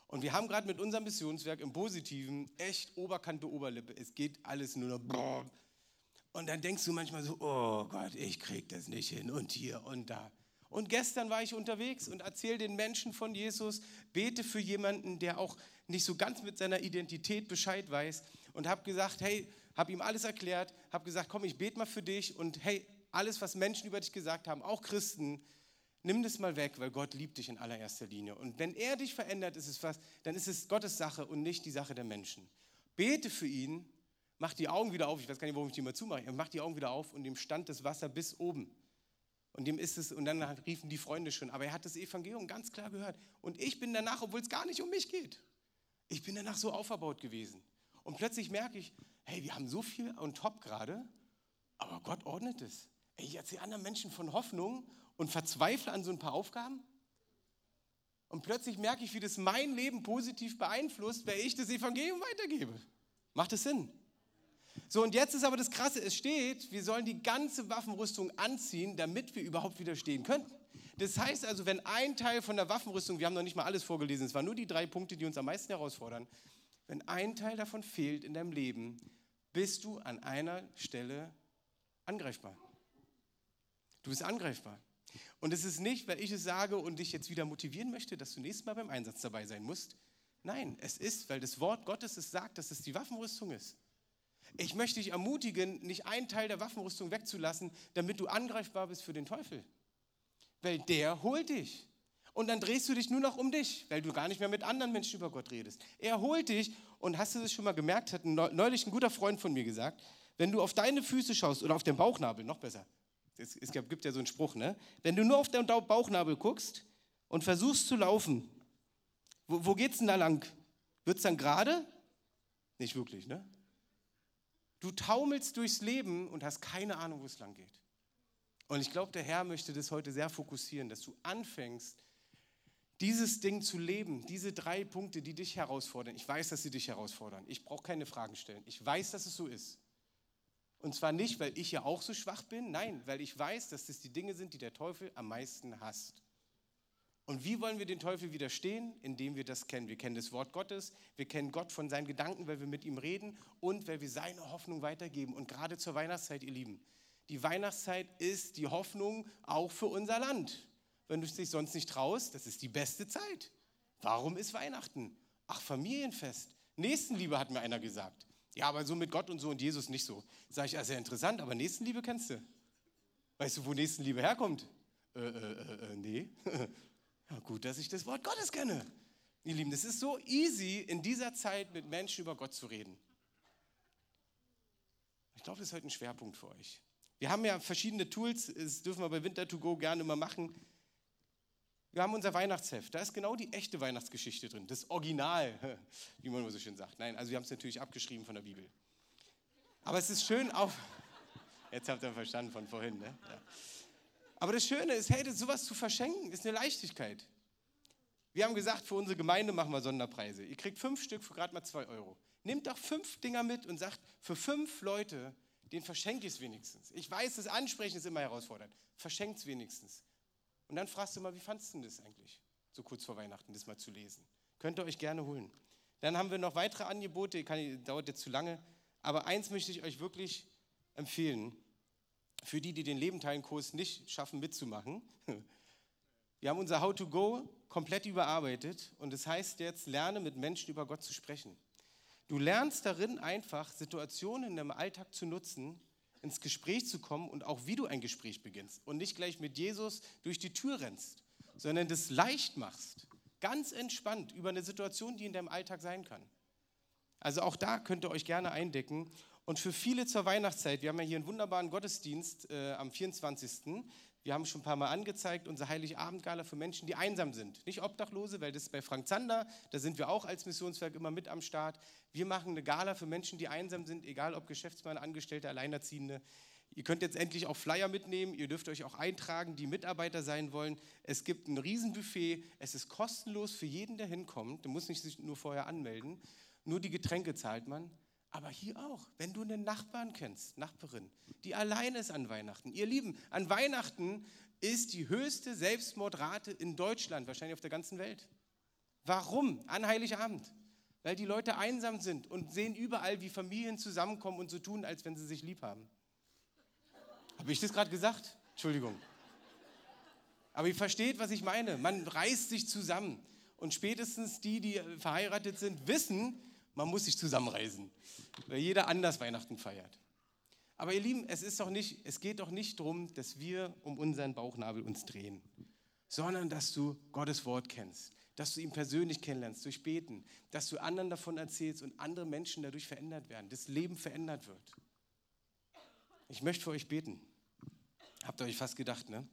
A: Und wir haben gerade mit unserem Missionswerk im Positiven echt Oberkante, Oberlippe. Es geht alles nur noch. Und dann denkst du manchmal so: Oh Gott, ich krieg das nicht hin. Und hier und da. Und gestern war ich unterwegs und erzähle den Menschen von Jesus, bete für jemanden, der auch nicht so ganz mit seiner Identität Bescheid weiß und habe gesagt, hey, habe ihm alles erklärt, habe gesagt, komm, ich bete mal für dich und hey, alles, was Menschen über dich gesagt haben, auch Christen, nimm das mal weg, weil Gott liebt dich in allererster Linie. Und wenn er dich verändert, ist es was, dann ist es Gottes Sache und nicht die Sache der Menschen. Bete für ihn, mach die Augen wieder auf, ich weiß gar nicht, warum ich die mal zumache, mach die Augen wieder auf und ihm stand das Wasser bis oben. Und dem ist es, und dann riefen die Freunde schon, aber er hat das Evangelium ganz klar gehört. Und ich bin danach, obwohl es gar nicht um mich geht, ich bin danach so auferbaut gewesen. Und plötzlich merke ich, hey, wir haben so viel on top gerade, aber Gott ordnet es. Ey, ich erzähle anderen Menschen von Hoffnung und verzweifle an so ein paar Aufgaben. Und plötzlich merke ich, wie das mein Leben positiv beeinflusst, weil ich das Evangelium weitergebe. Macht es Sinn? So, und jetzt ist aber das Krasse, es steht, wir sollen die ganze Waffenrüstung anziehen, damit wir überhaupt widerstehen können. Das heißt also, wenn ein Teil von der Waffenrüstung, wir haben noch nicht mal alles vorgelesen, es waren nur die drei Punkte, die uns am meisten herausfordern, wenn ein Teil davon fehlt in deinem Leben, bist du an einer Stelle angreifbar. Du bist angreifbar. Und es ist nicht, weil ich es sage und dich jetzt wieder motivieren möchte, dass du nächstes Mal beim Einsatz dabei sein musst. Nein, es ist, weil das Wort Gottes es sagt, dass es die Waffenrüstung ist. Ich möchte dich ermutigen, nicht einen Teil der Waffenrüstung wegzulassen, damit du angreifbar bist für den Teufel. Weil der holt dich. Und dann drehst du dich nur noch um dich, weil du gar nicht mehr mit anderen Menschen über Gott redest. Er holt dich und hast du das schon mal gemerkt, hat neulich ein guter Freund von mir gesagt, wenn du auf deine Füße schaust oder auf den Bauchnabel, noch besser. Es, es gibt ja so einen Spruch, ne? Wenn du nur auf den Bauchnabel guckst und versuchst zu laufen, wo, wo geht's denn da lang? Wird es dann gerade? Nicht wirklich, ne? Du taumelst durchs Leben und hast keine Ahnung, wo es lang geht. Und ich glaube, der Herr möchte das heute sehr fokussieren, dass du anfängst, dieses Ding zu leben, diese drei Punkte, die dich herausfordern. Ich weiß, dass sie dich herausfordern. Ich brauche keine Fragen stellen. Ich weiß, dass es so ist. Und zwar nicht, weil ich ja auch so schwach bin, nein, weil ich weiß, dass das die Dinge sind, die der Teufel am meisten hasst. Und wie wollen wir den Teufel widerstehen? Indem wir das kennen. Wir kennen das Wort Gottes, wir kennen Gott von seinen Gedanken, weil wir mit ihm reden und weil wir seine Hoffnung weitergeben. Und gerade zur Weihnachtszeit, ihr Lieben, die Weihnachtszeit ist die Hoffnung auch für unser Land. Wenn du dich sonst nicht traust, das ist die beste Zeit. Warum ist Weihnachten? Ach, Familienfest. Nächstenliebe hat mir einer gesagt. Ja, aber so mit Gott und so und Jesus nicht so. Sag ich, ja, sehr interessant, aber Nächstenliebe kennst du. Weißt du, wo Nächstenliebe herkommt? Äh, äh, äh, äh nee. Ja, gut, dass ich das Wort Gottes kenne. Ihr Lieben, es ist so easy, in dieser Zeit mit Menschen über Gott zu reden. Ich glaube, das ist heute ein Schwerpunkt für euch. Wir haben ja verschiedene Tools, das dürfen wir bei Winter2Go gerne immer machen. Wir haben unser Weihnachtsheft, da ist genau die echte Weihnachtsgeschichte drin, das Original, wie man so schön sagt. Nein, also wir haben es natürlich abgeschrieben von der Bibel. Aber es ist schön auf. Jetzt habt ihr verstanden von vorhin, ne? Ja. Aber das Schöne ist, hey, sowas zu verschenken, ist eine Leichtigkeit. Wir haben gesagt, für unsere Gemeinde machen wir Sonderpreise. Ihr kriegt fünf Stück für gerade mal zwei Euro. Nehmt doch fünf Dinger mit und sagt, für fünf Leute, den verschenke ich es wenigstens. Ich weiß, das Ansprechen ist immer herausfordernd. Verschenkt es wenigstens. Und dann fragst du mal, wie fandest du das eigentlich, so kurz vor Weihnachten, das mal zu lesen? Könnt ihr euch gerne holen. Dann haben wir noch weitere Angebote, kann, dauert jetzt zu lange. Aber eins möchte ich euch wirklich empfehlen für die, die den Lebenteilenkurs nicht schaffen mitzumachen. Wir haben unser How to Go komplett überarbeitet und es das heißt jetzt, lerne mit Menschen über Gott zu sprechen. Du lernst darin einfach, Situationen in deinem Alltag zu nutzen, ins Gespräch zu kommen und auch wie du ein Gespräch beginnst und nicht gleich mit Jesus durch die Tür rennst, sondern das leicht machst, ganz entspannt über eine Situation, die in deinem Alltag sein kann. Also auch da könnt ihr euch gerne eindecken und für viele zur Weihnachtszeit, wir haben ja hier einen wunderbaren Gottesdienst äh, am 24. Wir haben schon ein paar Mal angezeigt, unser Heiligabendgala für Menschen, die einsam sind. Nicht Obdachlose, weil das ist bei Frank Zander, da sind wir auch als Missionswerk immer mit am Start. Wir machen eine Gala für Menschen, die einsam sind, egal ob Geschäftsmann, Angestellte, Alleinerziehende. Ihr könnt jetzt endlich auch Flyer mitnehmen, ihr dürft euch auch eintragen, die Mitarbeiter sein wollen. Es gibt ein Riesenbuffet, es ist kostenlos für jeden, der hinkommt. Du musst nicht sich nur vorher anmelden. Nur die Getränke zahlt man. Aber hier auch, wenn du einen Nachbarn kennst, Nachbarin, die allein ist an Weihnachten. Ihr Lieben, an Weihnachten ist die höchste Selbstmordrate in Deutschland, wahrscheinlich auf der ganzen Welt. Warum? An Heiligabend. Weil die Leute einsam sind und sehen überall, wie Familien zusammenkommen und so tun, als wenn sie sich lieb haben. Habe ich das gerade gesagt? Entschuldigung. Aber ihr versteht, was ich meine. Man reißt sich zusammen. Und spätestens die, die verheiratet sind, wissen, man muss sich zusammenreisen, weil jeder anders Weihnachten feiert. Aber ihr Lieben, es, ist doch nicht, es geht doch nicht darum, dass wir um unseren Bauchnabel uns drehen, sondern dass du Gottes Wort kennst, dass du ihn persönlich kennenlernst durch Beten, dass du anderen davon erzählst und andere Menschen dadurch verändert werden, das Leben verändert wird. Ich möchte für euch beten. Habt ihr euch fast gedacht, ne?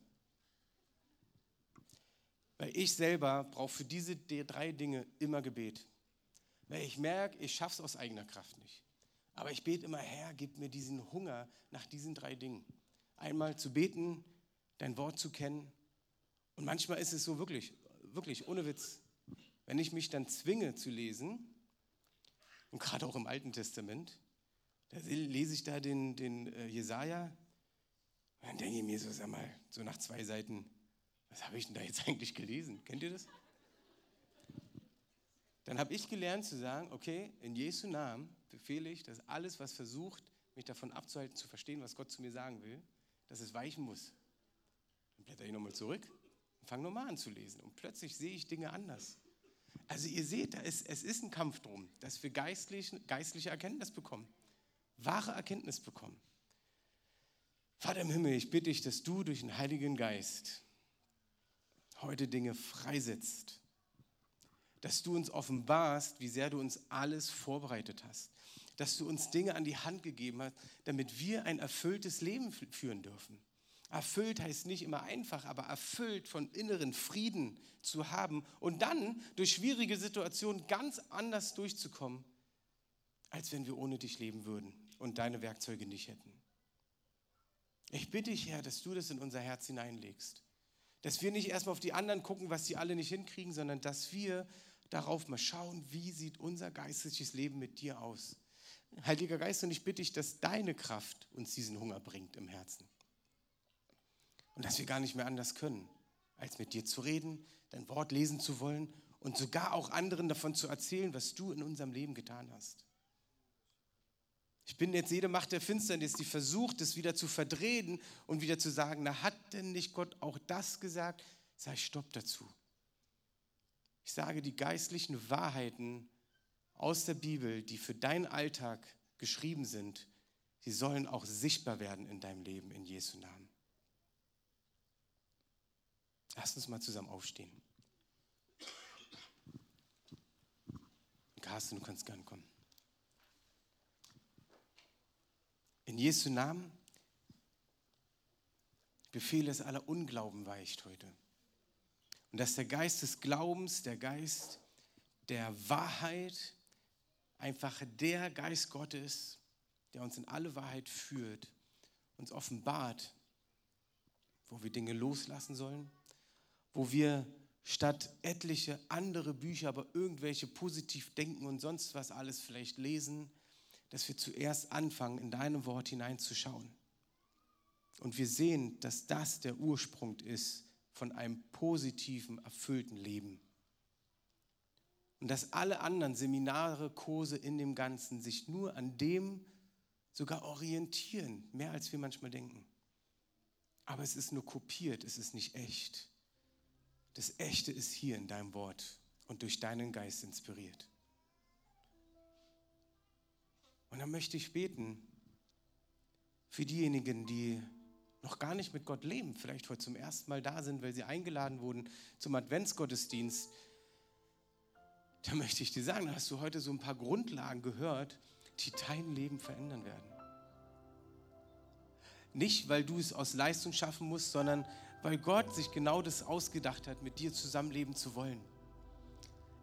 A: Weil ich selber brauche für diese drei Dinge immer Gebet. Weil ich merke, ich schaffe es aus eigener Kraft nicht. Aber ich bete immer, Herr, gib mir diesen Hunger nach diesen drei Dingen. Einmal zu beten, dein Wort zu kennen. Und manchmal ist es so wirklich, wirklich, ohne Witz, wenn ich mich dann zwinge zu lesen, und gerade auch im Alten Testament, da lese ich da den, den äh, Jesaja, und dann denke ich mir so, sag mal, so nach zwei Seiten, was habe ich denn da jetzt eigentlich gelesen? Kennt ihr das? Dann habe ich gelernt zu sagen, okay, in Jesu Namen befehle ich, dass alles, was versucht, mich davon abzuhalten, zu verstehen, was Gott zu mir sagen will, dass es weichen muss. blätter ich nochmal zurück und fange nochmal an zu lesen. Und plötzlich sehe ich Dinge anders. Also ihr seht, es ist ein Kampf drum, dass wir geistlich, geistliche Erkenntnis bekommen, wahre Erkenntnis bekommen. Vater im Himmel, ich bitte dich, dass du durch den Heiligen Geist heute Dinge freisetzt, dass du uns offenbarst, wie sehr du uns alles vorbereitet hast, dass du uns Dinge an die Hand gegeben hast, damit wir ein erfülltes Leben führen dürfen. Erfüllt heißt nicht immer einfach, aber erfüllt von inneren Frieden zu haben und dann durch schwierige Situationen ganz anders durchzukommen, als wenn wir ohne dich leben würden und deine Werkzeuge nicht hätten. Ich bitte dich, Herr, dass du das in unser Herz hineinlegst. Dass wir nicht erstmal auf die anderen gucken, was sie alle nicht hinkriegen, sondern dass wir darauf mal schauen, wie sieht unser geistliches Leben mit dir aus. Heiliger Geist, und ich bitte dich, dass deine Kraft uns diesen Hunger bringt im Herzen. Und dass wir gar nicht mehr anders können, als mit dir zu reden, dein Wort lesen zu wollen und sogar auch anderen davon zu erzählen, was du in unserem Leben getan hast. Ich bin jetzt jede Macht der Finsternis, die versucht, es wieder zu verdrehen und wieder zu sagen, na hat denn nicht Gott auch das gesagt? Sei Stopp dazu. Ich sage, die geistlichen Wahrheiten aus der Bibel, die für deinen Alltag geschrieben sind, sie sollen auch sichtbar werden in deinem Leben, in Jesu Namen. Lass uns mal zusammen aufstehen. Carsten, du kannst gerne kommen. In Jesu Namen befehle es aller Unglauben weicht heute. Und dass der Geist des Glaubens, der Geist der Wahrheit, einfach der Geist Gottes, der uns in alle Wahrheit führt, uns offenbart, wo wir Dinge loslassen sollen, wo wir statt etliche andere Bücher, aber irgendwelche positiv denken und sonst was alles vielleicht lesen, dass wir zuerst anfangen, in deinem Wort hineinzuschauen. Und wir sehen, dass das der Ursprung ist von einem positiven, erfüllten Leben. Und dass alle anderen Seminare, Kurse in dem Ganzen sich nur an dem sogar orientieren, mehr als wir manchmal denken. Aber es ist nur kopiert, es ist nicht echt. Das Echte ist hier in deinem Wort und durch deinen Geist inspiriert. Und dann möchte ich beten für diejenigen, die noch gar nicht mit Gott leben, vielleicht heute zum ersten Mal da sind, weil sie eingeladen wurden zum Adventsgottesdienst. Da möchte ich dir sagen, da hast du heute so ein paar Grundlagen gehört, die dein Leben verändern werden. Nicht, weil du es aus Leistung schaffen musst, sondern weil Gott sich genau das ausgedacht hat, mit dir zusammenleben zu wollen.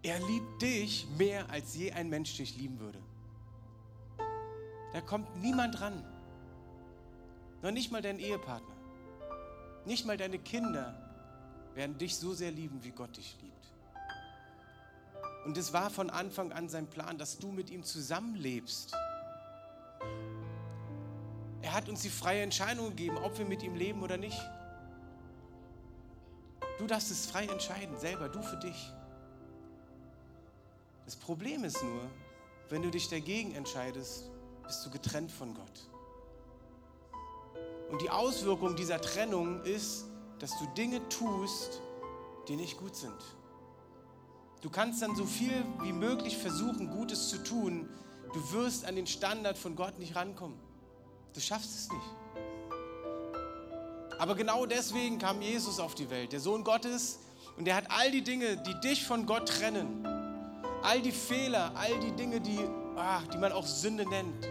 A: Er liebt dich mehr, als je ein Mensch dich lieben würde. Da kommt niemand ran. Noch nicht mal dein Ehepartner. Nicht mal deine Kinder werden dich so sehr lieben, wie Gott dich liebt. Und es war von Anfang an sein Plan, dass du mit ihm zusammenlebst. Er hat uns die freie Entscheidung gegeben, ob wir mit ihm leben oder nicht. Du darfst es frei entscheiden, selber, du für dich. Das Problem ist nur, wenn du dich dagegen entscheidest, bist du getrennt von Gott. Und die Auswirkung dieser Trennung ist, dass du Dinge tust, die nicht gut sind. Du kannst dann so viel wie möglich versuchen, Gutes zu tun. Du wirst an den Standard von Gott nicht rankommen. Du schaffst es nicht. Aber genau deswegen kam Jesus auf die Welt, der Sohn Gottes, und er hat all die Dinge, die dich von Gott trennen, all die Fehler, all die Dinge, die, ach, die man auch Sünde nennt,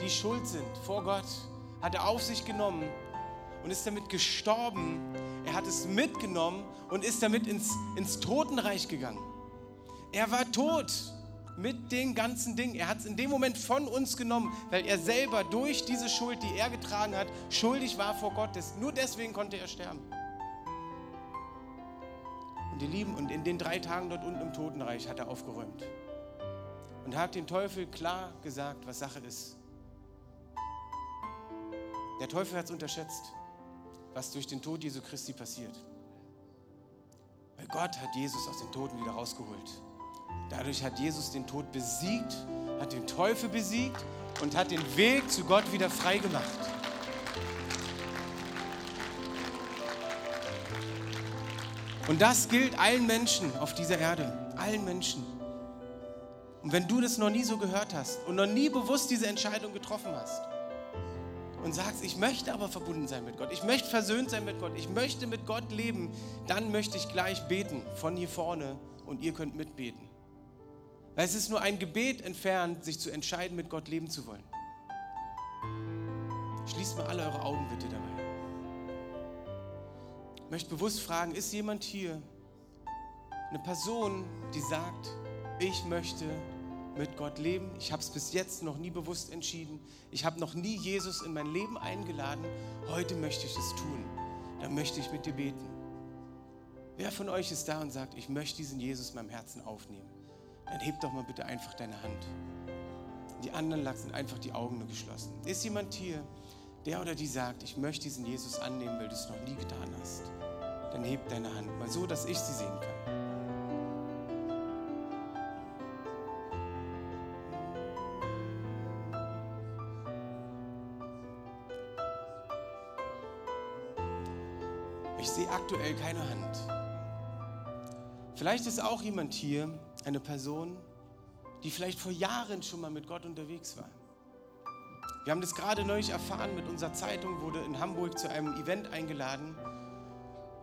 A: die schuld sind vor Gott, hat er auf sich genommen und ist damit gestorben. Er hat es mitgenommen und ist damit ins, ins Totenreich gegangen. Er war tot mit den ganzen Dingen. Er hat es in dem Moment von uns genommen, weil er selber durch diese Schuld, die er getragen hat, schuldig war vor Gott. Nur deswegen konnte er sterben. Und ihr Lieben, und in den drei Tagen dort unten im Totenreich hat er aufgeräumt. Und hat den Teufel klar gesagt, was Sache ist. Der Teufel hat es unterschätzt, was durch den Tod Jesu Christi passiert. Weil Gott hat Jesus aus den Toten wieder rausgeholt. Dadurch hat Jesus den Tod besiegt, hat den Teufel besiegt und hat den Weg zu Gott wieder frei gemacht. Und das gilt allen Menschen auf dieser Erde, allen Menschen. Und wenn du das noch nie so gehört hast und noch nie bewusst diese Entscheidung getroffen hast und sagst, ich möchte aber verbunden sein mit Gott, ich möchte versöhnt sein mit Gott, ich möchte mit Gott leben, dann möchte ich gleich beten von hier vorne und ihr könnt mitbeten. Weil es ist nur ein Gebet entfernt, sich zu entscheiden, mit Gott leben zu wollen. Schließt mal alle eure Augen bitte dabei. Ich möchte bewusst fragen, ist jemand hier, eine Person, die sagt, ich möchte mit Gott leben. Ich habe es bis jetzt noch nie bewusst entschieden. Ich habe noch nie Jesus in mein Leben eingeladen. Heute möchte ich es tun. Dann möchte ich mit dir beten. Wer von euch ist da und sagt, ich möchte diesen Jesus in meinem Herzen aufnehmen? Dann heb doch mal bitte einfach deine Hand. Die anderen lassen einfach die Augen nur geschlossen. Ist jemand hier, der oder die sagt, ich möchte diesen Jesus annehmen, weil du es noch nie getan hast? Dann heb deine Hand mal so, dass ich sie sehen kann. Ich sehe aktuell keine Hand. Vielleicht ist auch jemand hier, eine Person, die vielleicht vor Jahren schon mal mit Gott unterwegs war. Wir haben das gerade neulich erfahren, mit unserer Zeitung wurde in Hamburg zu einem Event eingeladen.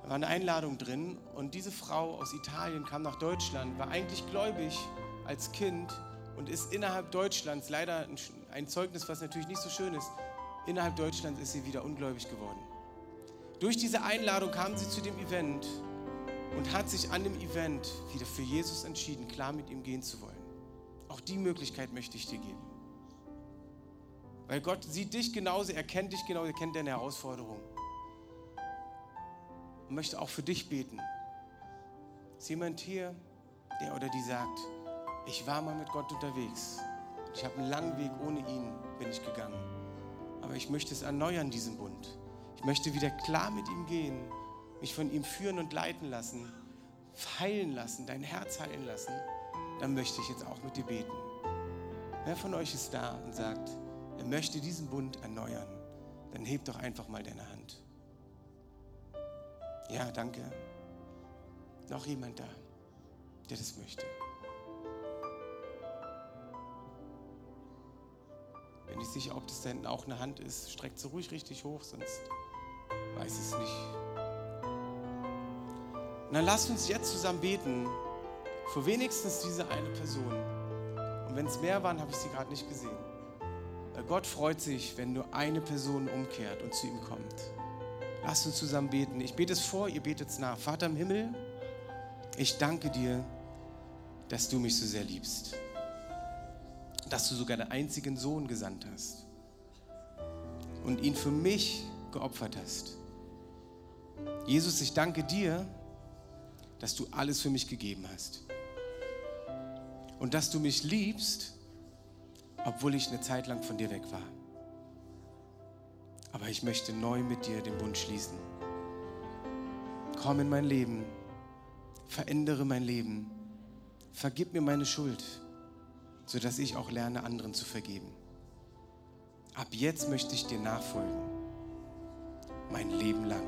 A: Da war eine Einladung drin und diese Frau aus Italien kam nach Deutschland, war eigentlich gläubig als Kind und ist innerhalb Deutschlands, leider ein Zeugnis, was natürlich nicht so schön ist, innerhalb Deutschlands ist sie wieder ungläubig geworden. Durch diese Einladung kam sie zu dem Event und hat sich an dem Event wieder für Jesus entschieden, klar mit ihm gehen zu wollen. Auch die Möglichkeit möchte ich dir geben. Weil Gott sieht dich genauso, er kennt dich genauso, er kennt deine Herausforderung. Und möchte auch für dich beten. Ist jemand hier, der oder die sagt, ich war mal mit Gott unterwegs. Ich habe einen langen Weg ohne ihn bin ich gegangen. Aber ich möchte es erneuern, diesen Bund. Ich möchte wieder klar mit ihm gehen mich von ihm führen und leiten lassen, heilen lassen, dein Herz heilen lassen, dann möchte ich jetzt auch mit dir beten. Wer von euch ist da und sagt, er möchte diesen Bund erneuern, dann heb doch einfach mal deine Hand. Ja, danke. Noch jemand da, der das möchte. Bin ich sicher, ob das da hinten auch eine Hand ist, streckt sie ruhig richtig hoch, sonst weiß es nicht. Und dann lasst uns jetzt zusammen beten für wenigstens diese eine Person. Und wenn es mehr waren, habe ich sie gerade nicht gesehen. Weil Gott freut sich, wenn nur eine Person umkehrt und zu ihm kommt. Lasst uns zusammen beten. Ich bete es vor, ihr betet es nach. Vater im Himmel, ich danke dir, dass du mich so sehr liebst. Dass du sogar deinen einzigen Sohn gesandt hast und ihn für mich geopfert hast. Jesus, ich danke dir, dass du alles für mich gegeben hast. Und dass du mich liebst, obwohl ich eine Zeit lang von dir weg war. Aber ich möchte neu mit dir den Bund schließen. Komm in mein Leben, verändere mein Leben, vergib mir meine Schuld, sodass ich auch lerne, anderen zu vergeben. Ab jetzt möchte ich dir nachfolgen, mein Leben lang.